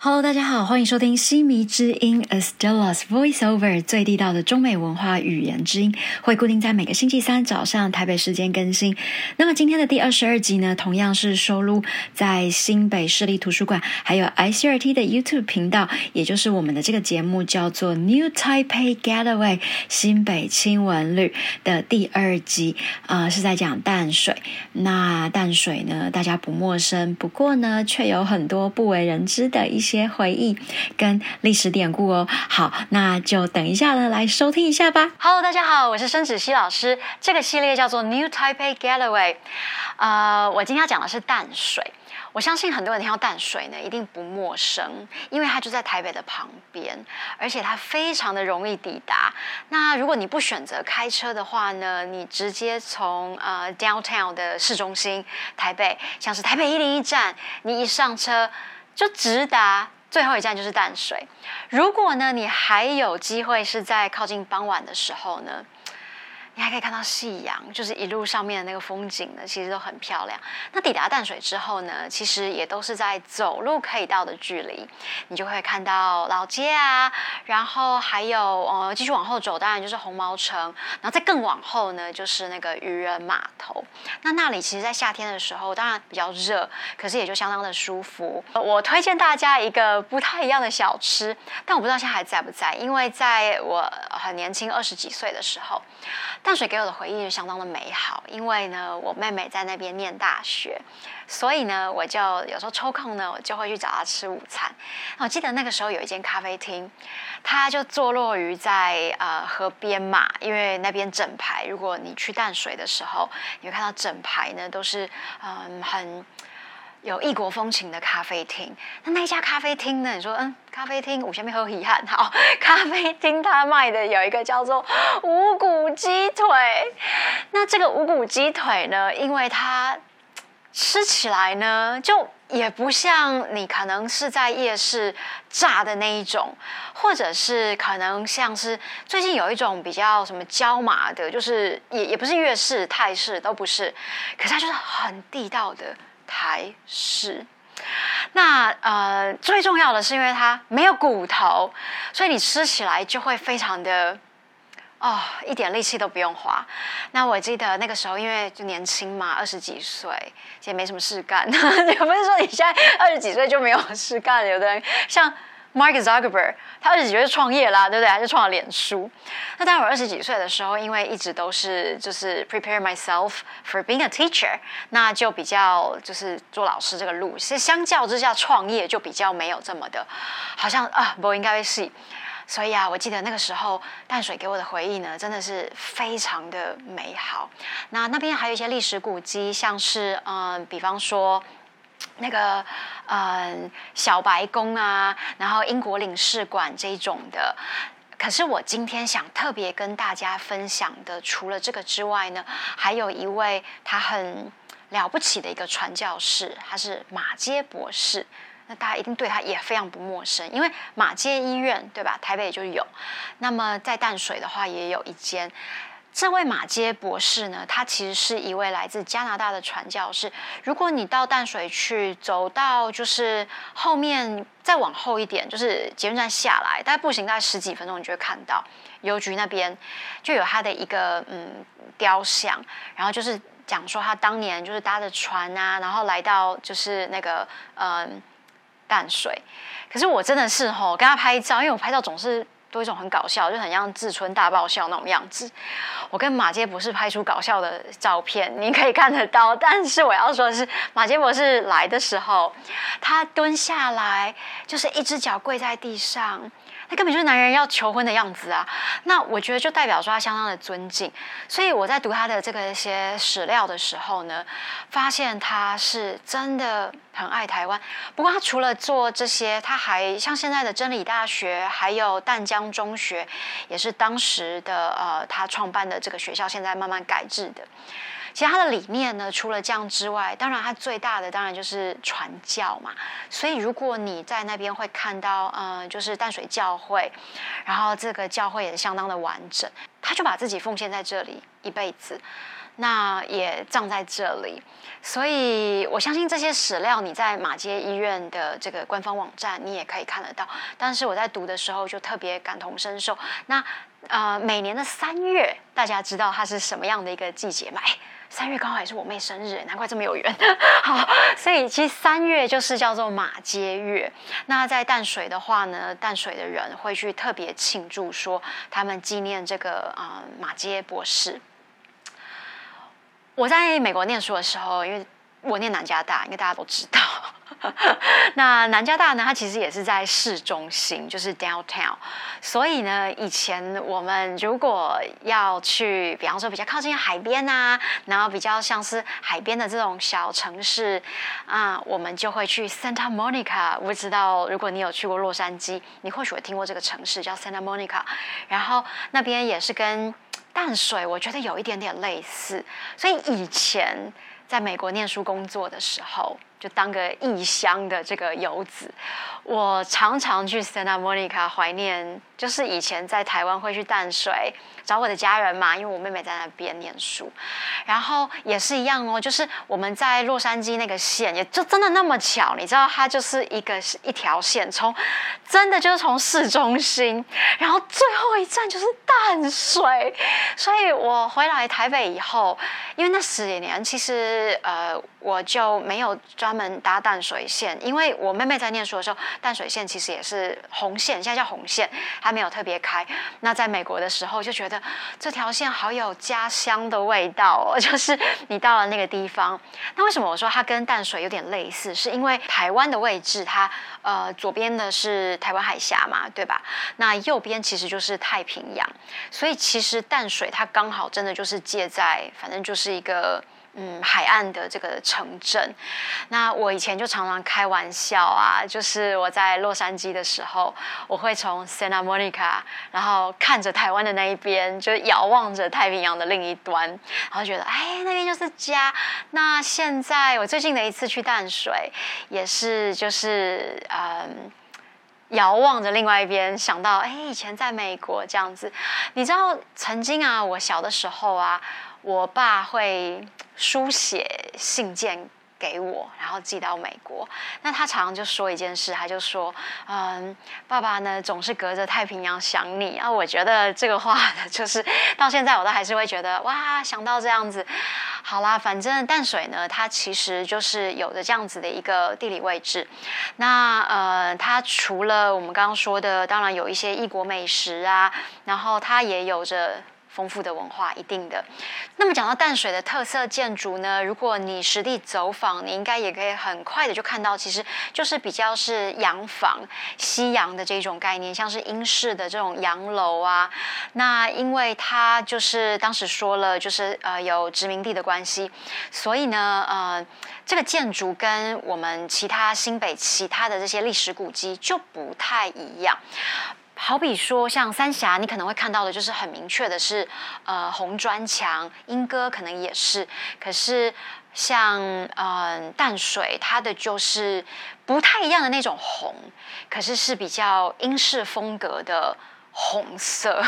Hello，大家好，欢迎收听西迷之音 Astellas Voiceover 最地道的中美文化语言之音，会固定在每个星期三早上台北时间更新。那么今天的第二十二集呢，同样是收录在新北市立图书馆还有 ICRT 的 YouTube 频道，也就是我们的这个节目叫做 New Taipei Getaway 新北亲文旅的第二集啊，是在讲淡水。那淡水呢，大家不陌生，不过呢，却有很多不为人知的一些。些回忆跟历史典故哦，好，那就等一下呢，来收听一下吧。Hello，大家好，我是申子熙老师。这个系列叫做 New Taipei Galloway 呃，我今天要讲的是淡水。我相信很多人听到淡水呢，一定不陌生，因为它就在台北的旁边，而且它非常的容易抵达。那如果你不选择开车的话呢，你直接从呃 Downtown 的市中心台北，像是台北一零一站，你一上车。就直达最后一站就是淡水。如果呢，你还有机会是在靠近傍晚的时候呢？你还可以看到夕阳，就是一路上面的那个风景呢，其实都很漂亮。那抵达淡水之后呢，其实也都是在走路可以到的距离，你就会看到老街啊，然后还有呃继续往后走，当然就是红毛城，然后再更往后呢，就是那个渔人码头。那那里其实，在夏天的时候，当然比较热，可是也就相当的舒服。我推荐大家一个不太一样的小吃，但我不知道现在还在不在，因为在我很年轻二十几岁的时候。淡水给我的回忆就相当的美好，因为呢，我妹妹在那边念大学，所以呢，我就有时候抽空呢，我就会去找她吃午餐。我记得那个时候有一间咖啡厅，它就坐落于在呃河边嘛，因为那边整排，如果你去淡水的时候，你会看到整排呢都是嗯很。有异国风情的咖啡厅，那那一家咖啡厅呢？你说，嗯，咖啡厅我下面喝遗憾，好，咖啡厅它卖的有一个叫做五谷鸡腿。那这个五谷鸡腿呢，因为它吃起来呢，就也不像你可能是在夜市炸的那一种，或者是可能像是最近有一种比较什么椒麻的，就是也也不是粤式、泰式都不是，可是它就是很地道的。台式，那呃最重要的是，因为它没有骨头，所以你吃起来就会非常的哦，一点力气都不用花。那我记得那个时候，因为就年轻嘛，二十几岁，也没什么事干。也不是说你现在二十几岁就没有事干，有的人像。Mark Zuckerberg，他二十几岁创业啦，对不对？他就创了脸书。那当我二十几岁的时候，因为一直都是就是 prepare myself for being a teacher，那就比较就是做老师这个路。其实相较之下，创业就比较没有这么的，好像啊，不应该会是。所以啊，我记得那个时候淡水给我的回忆呢，真的是非常的美好。那那边还有一些历史古迹，像是嗯，比方说。那个，嗯，小白宫啊，然后英国领事馆这种的。可是我今天想特别跟大家分享的，除了这个之外呢，还有一位他很了不起的一个传教士，他是马街博士。那大家一定对他也非常不陌生，因为马街医院对吧？台北就有。那么在淡水的话，也有一间。这位马街博士呢，他其实是一位来自加拿大的传教士。如果你到淡水去，走到就是后面再往后一点，就是捷运站下来，大概步行大概十几分钟，你就会看到邮局那边就有他的一个嗯雕像，然后就是讲说他当年就是搭着船啊，然后来到就是那个嗯淡水。可是我真的是吼跟他拍照，因为我拍照总是。多一种很搞笑，就很像志春大爆笑那种样子。我跟马杰博士拍出搞笑的照片，你可以看得到。但是我要说的是，马杰博士来的时候，他蹲下来，就是一只脚跪在地上。那根本就是男人要求婚的样子啊！那我觉得就代表说他相当的尊敬，所以我在读他的这个一些史料的时候呢，发现他是真的很爱台湾。不过他除了做这些，他还像现在的真理大学，还有淡江中学，也是当时的呃他创办的这个学校，现在慢慢改制的。其他的理念呢？除了这样之外，当然它最大的当然就是传教嘛。所以如果你在那边会看到，嗯，就是淡水教会，然后这个教会也相当的完整，他就把自己奉献在这里一辈子。那也葬在这里。所以我相信这些史料你在马街医院的这个官方网站你也可以看得到。但是我在读的时候就特别感同身受。那呃，每年的三月，大家知道它是什么样的一个季节吗？三月刚好也是我妹生日，难怪这么有缘。好，所以其实三月就是叫做马街月。那在淡水的话呢，淡水的人会去特别庆祝，说他们纪念这个啊马街博士。我在美国念书的时候，因为我念南加大，应该大家都知道。那南加大呢，它其实也是在市中心，就是 downtown。所以呢，以前我们如果要去，比方说比较靠近海边啊，然后比较像是海边的这种小城市啊，我们就会去 Santa Monica。我不知道如果你有去过洛杉矶，你或许会听过这个城市叫 Santa Monica。然后那边也是跟淡水，我觉得有一点点类似，所以以前在美国念书工作的时候。就当个异乡的这个游子，我常常去 Santa Monica 怀念，就是以前在台湾会去淡水找我的家人嘛，因为我妹妹在那边念书，然后也是一样哦，就是我们在洛杉矶那个线，也就真的那么巧，你知道它就是一个一条线，从真的就是从市中心，然后最后一站就是淡水，所以我回来台北以后，因为那十几年其实呃我就没有专。他们搭淡水线，因为我妹妹在念书的时候，淡水线其实也是红线，现在叫红线，还没有特别开。那在美国的时候，就觉得这条线好有家乡的味道哦，就是你到了那个地方。那为什么我说它跟淡水有点类似？是因为台湾的位置，它呃左边的是台湾海峡嘛，对吧？那右边其实就是太平洋，所以其实淡水它刚好真的就是借在，反正就是一个。嗯，海岸的这个城镇，那我以前就常常开玩笑啊，就是我在洛杉矶的时候，我会从 Santa Monica，然后看着台湾的那一边，就遥望着太平洋的另一端，然后觉得哎，那边就是家。那现在我最近的一次去淡水，也是就是嗯，遥望着另外一边，想到哎，以前在美国这样子。你知道曾经啊，我小的时候啊。我爸会书写信件给我，然后寄到美国。那他常常就说一件事，他就说：“嗯，爸爸呢总是隔着太平洋想你。”啊，我觉得这个话呢就是到现在我都还是会觉得哇，想到这样子。好啦，反正淡水呢，它其实就是有着这样子的一个地理位置。那呃，它除了我们刚刚说的，当然有一些异国美食啊，然后它也有着。丰富的文化，一定的。那么讲到淡水的特色建筑呢？如果你实地走访，你应该也可以很快的就看到，其实就是比较是洋房、西洋的这种概念，像是英式的这种洋楼啊。那因为它就是当时说了，就是呃有殖民地的关系，所以呢，呃，这个建筑跟我们其他新北其他的这些历史古迹就不太一样。好比说，像三峡，你可能会看到的，就是很明确的是，呃，红砖墙；莺歌可能也是。可是，像嗯淡水，它的就是不太一样的那种红，可是是比较英式风格的红色，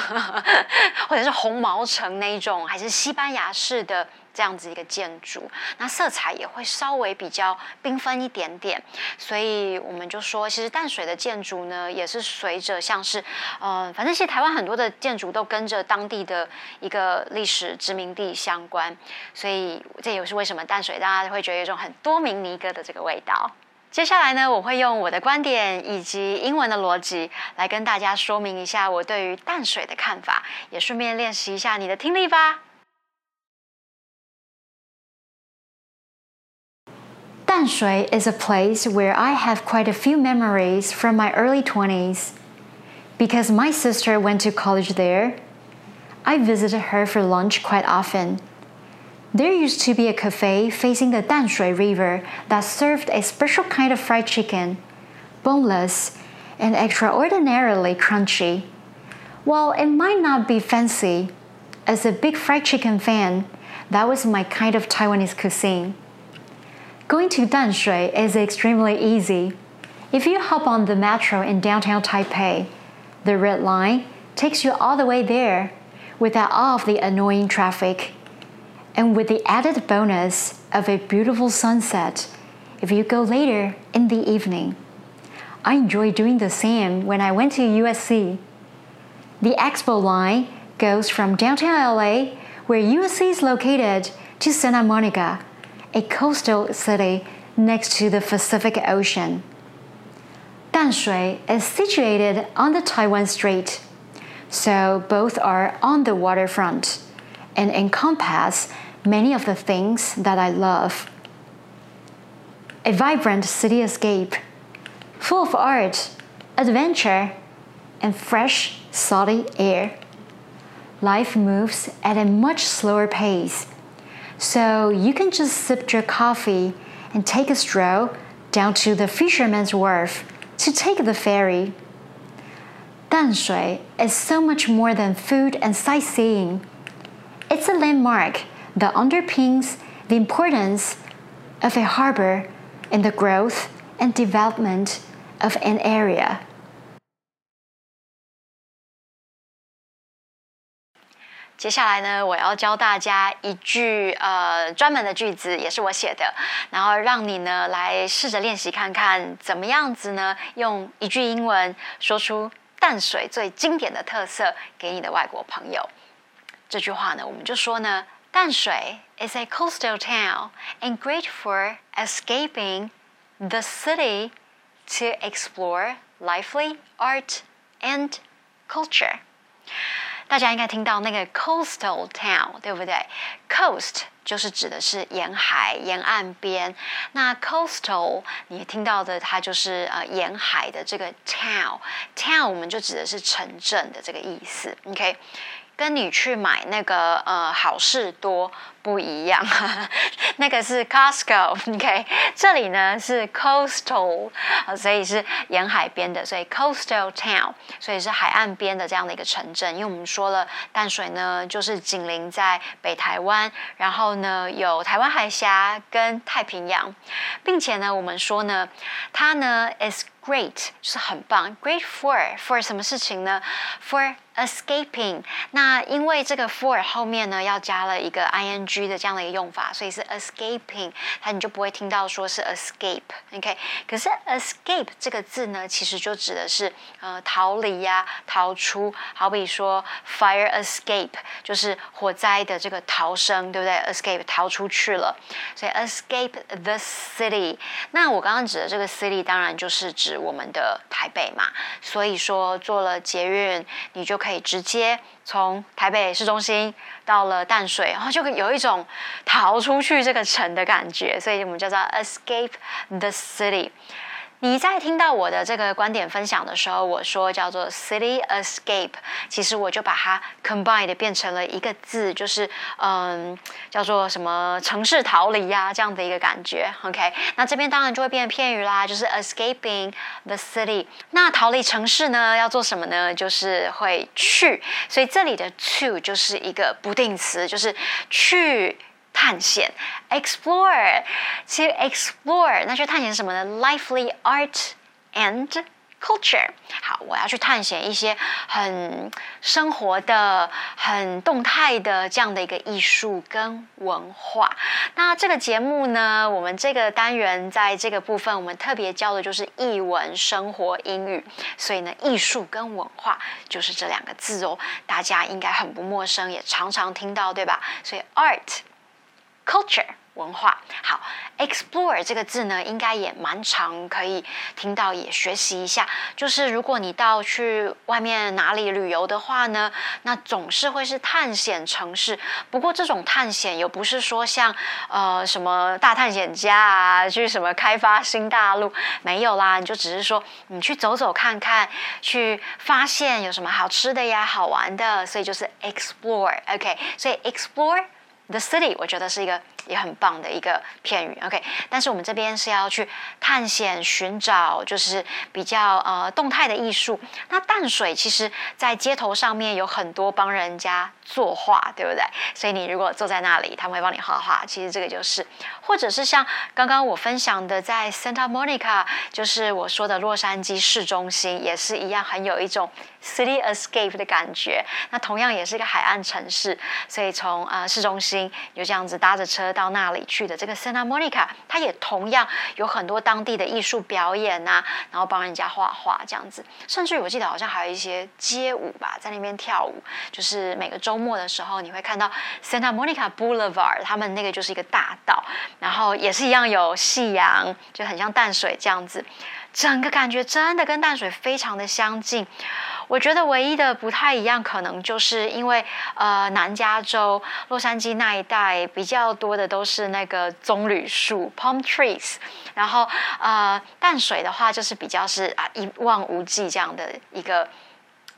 或者是红毛城那一种，还是西班牙式的。这样子一个建筑，那色彩也会稍微比较缤纷一点点，所以我们就说，其实淡水的建筑呢，也是随着像是，呃，反正其实台湾很多的建筑都跟着当地的一个历史殖民地相关，所以这也是为什么淡水大家会觉得有一种很多名尼哥的这个味道。接下来呢，我会用我的观点以及英文的逻辑来跟大家说明一下我对于淡水的看法，也顺便练习一下你的听力吧。Danshui is a place where I have quite a few memories from my early 20s. Because my sister went to college there, I visited her for lunch quite often. There used to be a cafe facing the Danshui River that served a special kind of fried chicken, boneless and extraordinarily crunchy. While it might not be fancy, as a big fried chicken fan, that was my kind of Taiwanese cuisine. Going to Danshui is extremely easy. If you hop on the metro in downtown Taipei, the red line takes you all the way there without all of the annoying traffic. and with the added bonus of a beautiful sunset if you go later in the evening. I enjoy doing the same when I went to USC. The Expo line goes from downtown LA, where USC is located, to Santa Monica, a coastal city next to the Pacific Ocean. Danshui is situated on the Taiwan Strait, so both are on the waterfront and encompass many of the things that I love. A vibrant cityscape, full of art, adventure, and fresh, salty air. Life moves at a much slower pace, so you can just sip your coffee and take a stroll down to the Fisherman's Wharf to take the ferry. Danshui is so much more than food and sightseeing. It's a landmark that underpins the importance of a harbor in the growth and development of an area. 接下来呢，我要教大家一句呃专门的句子，也是我写的，然后让你呢来试着练习看看，怎么样子呢？用一句英文说出淡水最经典的特色给你的外国朋友。这句话呢，我们就说呢，淡水 is a coastal town and great for escaping the city to explore lively art and culture. 大家应该听到那个 coastal town，对不对？coast 就是指的是沿海、沿岸边。那 coastal 你听到的，它就是呃沿海的这个 town，town 我们就指的是城镇的这个意思。OK，跟你去买那个呃好事多。不一样，那个是 Costco，OK，这里呢是 coastal，所以是沿海边的，所以 coastal town，所以是海岸边的这样的一个城镇。因为我们说了，淡水呢就是紧邻在北台湾，然后呢有台湾海峡跟太平洋，并且呢我们说呢，它呢 is great，是很棒，great for for 什么事情呢？for escaping。那因为这个 for 后面呢要加了一个 ing。G 的这样的一个用法，所以是 escaping，它你就不会听到说是 escape，OK？可是 escape 这个字呢，其实就指的是呃逃离呀、逃出，好比说 fire escape 就是火灾的这个逃生，对不对？escape 逃出去了，所以 escape the city。那我刚刚指的这个 city 当然就是指我们的台北嘛，所以说做了捷运，你就可以直接。从台北市中心到了淡水，然后就有一种逃出去这个城的感觉，所以我们叫做 escape the city。你在听到我的这个观点分享的时候，我说叫做 city escape，其实我就把它 combined 变成了一个字，就是嗯，叫做什么城市逃离呀这样的一个感觉。OK，那这边当然就会变成片语啦，就是 escaping the city。那逃离城市呢，要做什么呢？就是会去，所以这里的 to 就是一个不定词，就是去。探险，explore，to explore，那去探险什么呢？Lively art and culture。好，我要去探险一些很生活的、很动态的这样的一个艺术跟文化。那这个节目呢，我们这个单元在这个部分，我们特别教的就是译文、生活、英语。所以呢，艺术跟文化就是这两个字哦，大家应该很不陌生，也常常听到，对吧？所以 art。Culture 文化好，explore 这个字呢，应该也蛮常可以听到，也学习一下。就是如果你到去外面哪里旅游的话呢，那总是会是探险城市。不过这种探险又不是说像呃什么大探险家啊，去什么开发新大陆没有啦，你就只是说你去走走看看，去发现有什么好吃的呀、好玩的，所以就是 explore。OK，所以 explore。The city，我觉得是一个 也很棒的一个片语。OK，但是我们这边是要去探险、寻找，就是比较呃动态的艺术。那淡水其实在街头上面有很多帮人家作画，对不对？所以你如果坐在那里，他们会帮你画画。其实这个就是，或者是像刚刚我分享的，在 Santa Monica，就是我说的洛杉矶市中心，也是一样，很有一种。City escape 的感觉，那同样也是一个海岸城市，所以从呃市中心就这样子搭着车到那里去的。这个 Santa Monica，它也同样有很多当地的艺术表演啊，然后帮人家画画这样子，甚至我记得好像还有一些街舞吧，在那边跳舞，就是每个周末的时候你会看到 Santa Monica Boulevard，他们那个就是一个大道，然后也是一样有夕阳，就很像淡水这样子，整个感觉真的跟淡水非常的相近。我觉得唯一的不太一样，可能就是因为呃，南加州洛杉矶那一带比较多的都是那个棕榈树 （palm trees），然后呃，淡水的话就是比较是啊一望无际这样的一个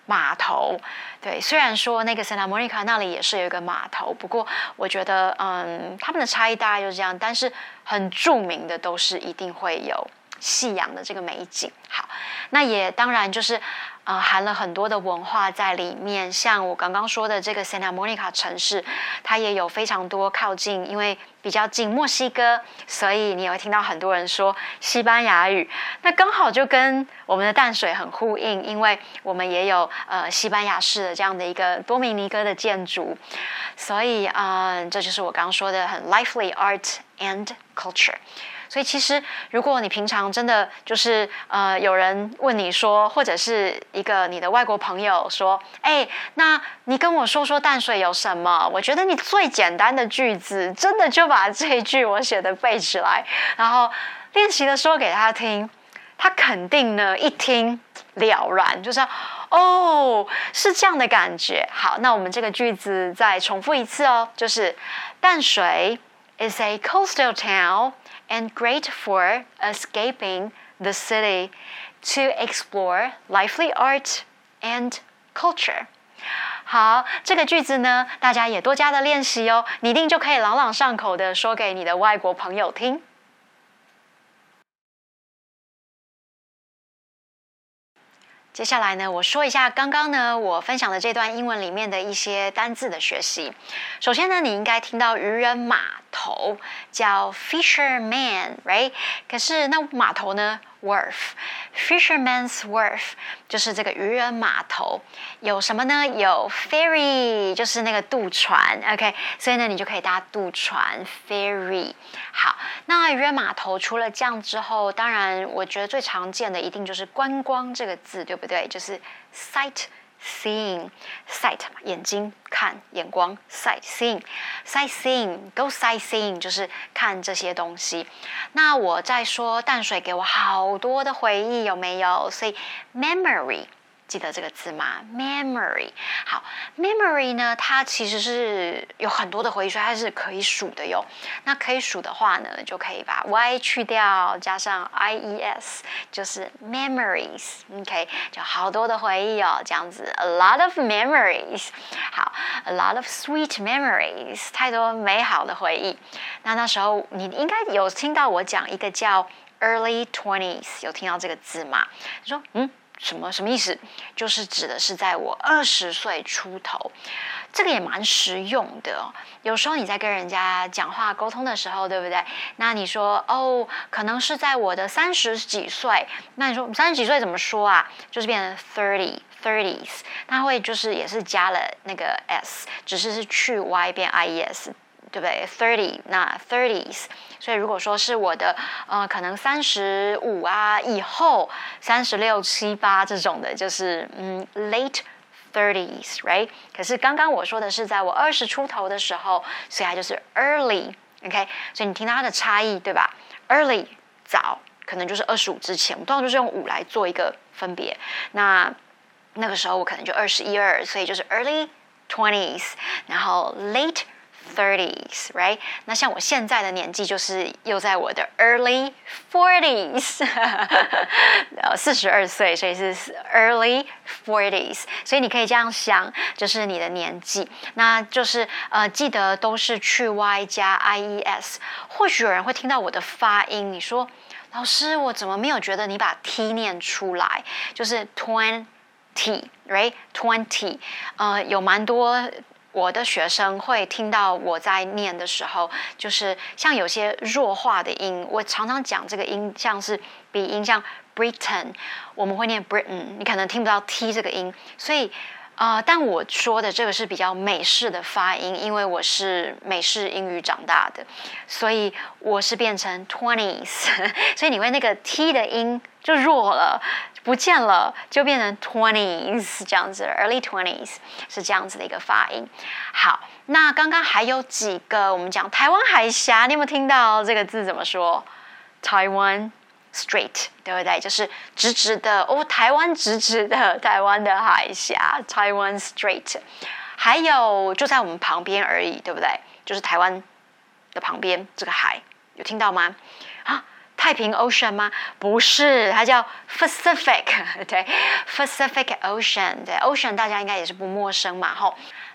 码头。对，虽然说那个 Santa Monica 那里也是有一个码头，不过我觉得嗯，他们的差异大概就是这样，但是很著名的都是一定会有夕阳的这个美景。好，那也当然就是。啊，含了很多的文化在里面。像我刚刚说的这个 Santa Monica 城市，它也有非常多靠近，因为比较近墨西哥，所以你也会听到很多人说西班牙语。那刚好就跟我们的淡水很呼应，因为我们也有呃西班牙式的这样的一个多米尼哥的建筑，所以啊，这就是我刚刚说的很 lively art and culture。所以其实，如果你平常真的就是呃，有人问你说，或者是一个你的外国朋友说，哎，那你跟我说说淡水有什么？我觉得你最简单的句子，真的就把这一句我写的背起来，然后练习的说给他听，他肯定呢一听了然，就是哦，是这样的感觉。好，那我们这个句子再重复一次哦，就是淡水 is a coastal town。And great for escaping the city to explore lively art and culture. 好，这个句子呢，大家也多加的练习哦，你一定就可以朗朗上口的说给你的外国朋友听。接下来呢，我说一下刚刚呢我分享的这段英文里面的一些单字的学习。首先呢，你应该听到渔人马头叫 fisherman，right？可是那码头呢？Wharf，Fisherman's Wharf 就是这个渔人码头。有什么呢？有 ferry，就是那个渡船。OK，所以呢，你就可以搭渡船 ferry。好，那渔人码头除了这样之后，当然我觉得最常见的一定就是观光这个字，对不对？就是 sight。Seeing sight，眼睛看眼光，sight seeing sight seeing，go sight seeing 就是看这些东西。那我在说淡水给我好多的回忆，有没有？所以 memory。记得这个字吗？Memory，好，Memory 呢，它其实是有很多的回忆，所以它是可以数的哟。那可以数的话呢，就可以把 y 去掉，加上 i e s，就是 Memories，OK，就好多的回忆哦，这样子，a lot of memories，好，a lot of sweet memories，太多美好的回忆。那那时候你应该有听到我讲一个叫 early twenties，有听到这个字吗？你说，嗯。什么什么意思？就是指的是在我二十岁出头，这个也蛮实用的。有时候你在跟人家讲话沟通的时候，对不对？那你说哦，可能是在我的三十几岁。那你说三十几岁怎么说啊？就是变成 thirty thirties，它会就是也是加了那个 s，只是是去 y 变 i e s。对不对？Thirty，那 thirties，所以如果说是我的，呃，可能三十五啊以后，三十六七八这种的，就是嗯，late thirties，right？可是刚刚我说的是在我二十出头的时候，所以它就是 early，OK？所以你听到它的差异，对吧？Early 早，可能就是二十五之前，我通常就是用五来做一个分别。那那个时候我可能就二十一二，所以就是 early twenties，然后 late。thirties，right？那像我现在的年纪，就是又在我的 early forties，呃，四十二岁，所以是 early forties。所以你可以这样想，就是你的年纪，那就是呃，记得都是去 y 加 i e s。或许有人会听到我的发音，你说老师，我怎么没有觉得你把 t 念出来？就是 twenty，right？twenty，呃，有蛮多。我的学生会听到我在念的时候，就是像有些弱化的音，我常常讲这个音像是鼻音，像 Britain，我们会念 Britain，你可能听不到 T 这个音，所以呃，但我说的这个是比较美式的发音，因为我是美式英语长大的，所以我是变成 twenties，所以你会那个 T 的音就弱了。不见了，就变成 twenties 这样子，early twenties 是这样子的一个发音。好，那刚刚还有几个，我们讲台湾海峡，你有没有听到这个字怎么说？Taiwan Strait，对不对？就是直直的哦，台湾直直的，台湾的海峡，Taiwan Strait。还有就在我们旁边而已，对不对？就是台湾的旁边这个海，有听到吗？啊？太平 Ocean 吗？不是，它叫 Pacific，对，Pacific Ocean，对，Ocean 大家应该也是不陌生嘛，吼。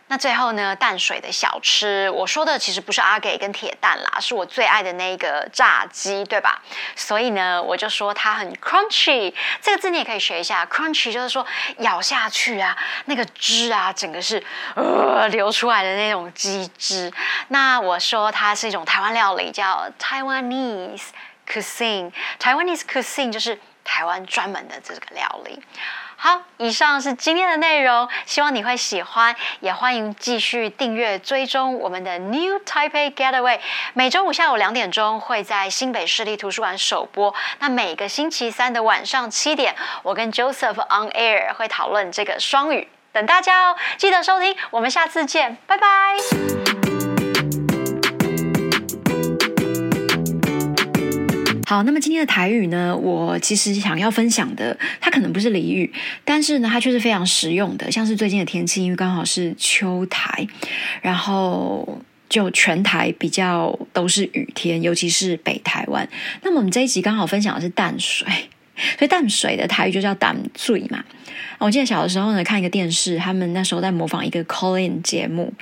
那最后呢，淡水的小吃，我说的其实不是阿给跟铁蛋啦，是我最爱的那个炸鸡，对吧？所以呢，我就说它很 crunchy，这个字你也可以学一下，crunchy 就是说咬下去啊，那个汁啊，整个是呃流出来的那种鸡汁。那我说它是一种台湾料理，叫 Taiwanese。Cuisine Taiwanese cuisine 就是台湾专门的这个料理。好，以上是今天的内容，希望你会喜欢，也欢迎继续订阅追踪我们的 New Taipei Getaway。每周五下午两点钟会在新北市立图书馆首播。那每个星期三的晚上七点，我跟 Joseph on air 会讨论这个双语，等大家哦，记得收听，我们下次见，拜拜。好，那么今天的台语呢？我其实想要分享的，它可能不是俚语，但是呢，它却是非常实用的。像是最近的天气，因为刚好是秋台，然后就全台比较都是雨天，尤其是北台湾。那么我们这一集刚好分享的是淡水，所以淡水的台语就叫淡醉嘛。我记得小的时候呢，看一个电视，他们那时候在模仿一个 call in 节目，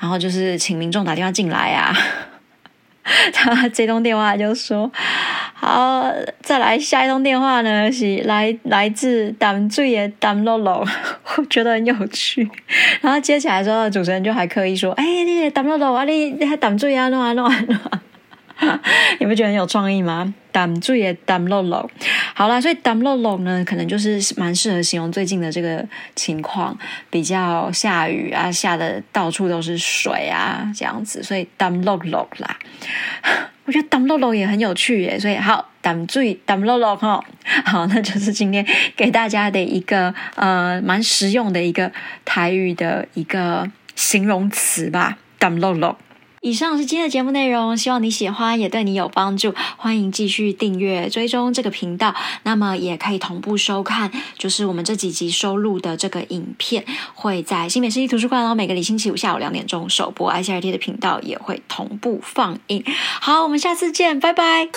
然后就是请民众打电话进来啊。他接通电话就说：“好，再来下一通电话呢，是来来自淡水的淡露露，我觉得很有趣。然后接起来之后，主持人就还刻意说：‘哎，你淡露露啊，你你还淡水啊，弄啊弄啊弄。’”你不觉得很有创意吗？淡注也淡落落，好啦，所以淡落落呢，可能就是蛮适合形容最近的这个情况，比较下雨啊，下的到处都是水啊，这样子，所以淡落落啦。我觉得淡落落也很有趣耶，所以好淡注淡落落哈，好，那就是今天给大家的一个呃蛮实用的一个台语的一个形容词吧，淡落落。以上是今天的节目内容，希望你喜欢，也对你有帮助。欢迎继续订阅追踪这个频道，那么也可以同步收看，就是我们这几集收录的这个影片，会在新美世纪图书馆哦。每个礼星期五下午两点钟首播，ICRT 的频道也会同步放映。好，我们下次见，拜拜。